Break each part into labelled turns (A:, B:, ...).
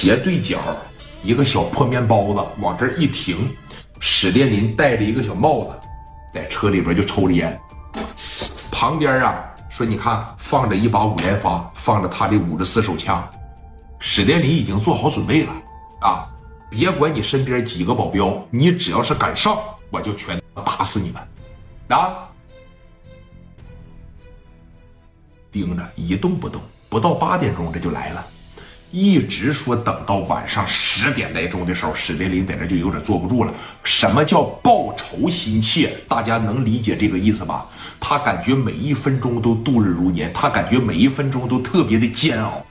A: 斜对角，一个小破面包子往这一停，史殿林戴着一个小帽子，在车里边就抽着烟。旁边啊，说你看放着一把五连发，放着他的五十四手枪。史殿林已经做好准备了啊！别管你身边几个保镖，你只要是敢上，我就全打死你们啊！盯着一动不动，不到八点钟这就来了。一直说等到晚上十点来钟的时候，史殿林在这就有点坐不住了。什么叫报仇心切？大家能理解这个意思吧？他感觉每一分钟都度日如年，他感觉每一分钟都特别的煎熬，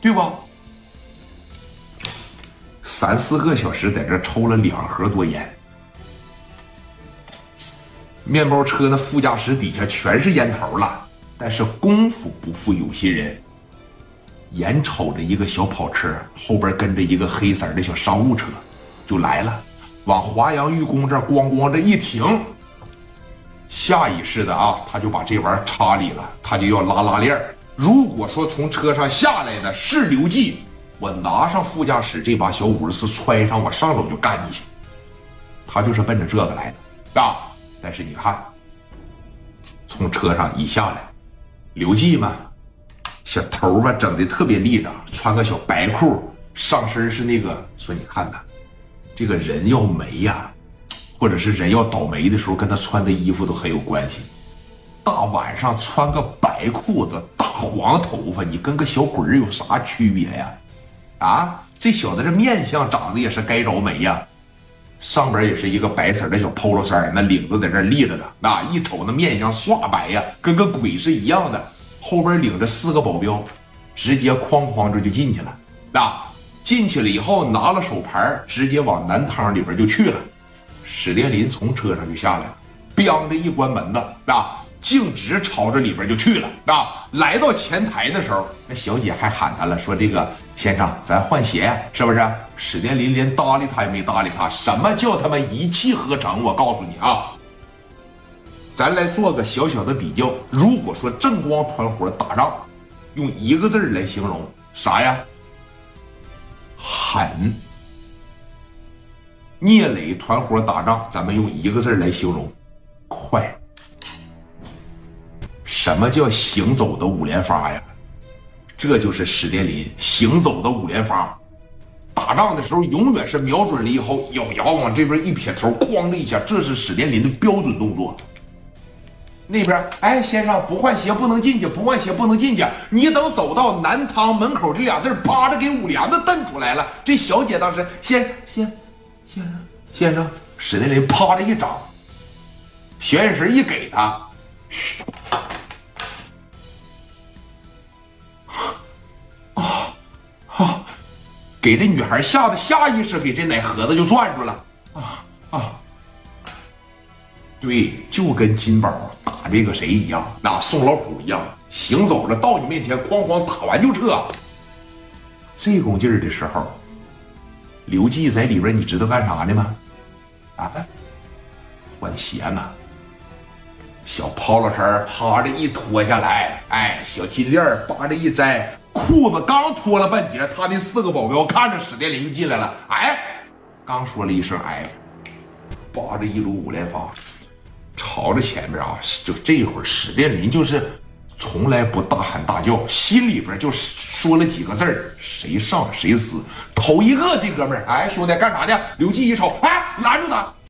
A: 对吧？三四个小时在这抽了两盒多烟，面包车的副驾驶底下全是烟头了。但是功夫不负有心人。眼瞅着一个小跑车后边跟着一个黑色的小商务车，就来了，往华阳玉宫这咣咣这一停，下意识的啊，他就把这玩意儿插里了，他就要拉拉链如果说从车上下来的是刘季，我拿上副驾驶这把小五十四揣上，我上楼就干你去。他就是奔着这个来的啊！但是你看，从车上一下来，刘季嘛。小头发整的特别立正，穿个小白裤，上身是那个说你看看，这个人要没呀，或者是人要倒霉的时候，跟他穿的衣服都很有关系。大晚上穿个白裤子，大黄头发，你跟个小鬼有啥区别呀？啊，这小子这面相长得也是该着没呀，上边也是一个白色的小 polo 衫，那领子在这立着呢，那一瞅那面相刷白呀，跟个鬼是一样的。后边领着四个保镖，直接哐哐这就进去了。那进去了以后，拿了手牌，直接往南汤里边就去了。史殿林从车上就下来了，咣的一关门子，啊，径直朝着里边就去了。啊，来到前台的时候，那小姐还喊他了，说：“这个先生，咱换鞋，是不是？”史殿林连搭理他也没搭理他。什么叫他妈一气呵成？我告诉你啊！咱来做个小小的比较。如果说正光团伙打仗，用一个字来形容啥呀？狠。聂磊团伙打仗，咱们用一个字来形容，快。什么叫行走的五连发呀？这就是史殿林行走的五连发。打仗的时候，永远是瞄准了以后，咬牙往这边一撇头，哐的一下，这是史殿林的标准动作。那边，哎，先生不换鞋不能进去，不换鞋不能进去。你等走到南汤门口，这俩字啪的给五帘子瞪出来了。这小姐当时，先先先生先生，史殿林啪的一掌，小眼神一给他，嘘啊啊，给这女孩吓得下意识给这奶盒子就攥住了，啊啊。对，就跟金宝打这个谁一样，那送老虎一样，行走着到你面前，哐哐打完就撤。这功劲儿的时候，刘季在里边，你知道干啥呢吗？啊，换鞋呢。小 polo 衫趴着一脱下来，哎，小金链扒着一摘，裤子刚脱了半截，他那四个保镖看着史殿林就进来了，哎，刚说了一声哎，扒着一撸五连发。朝着前面啊，就这一会儿，史殿林就是从来不大喊大叫，心里边就说了几个字儿：谁上谁死。头一个这哥们儿，哎，兄弟干啥的？刘季一瞅，哎，拦住他。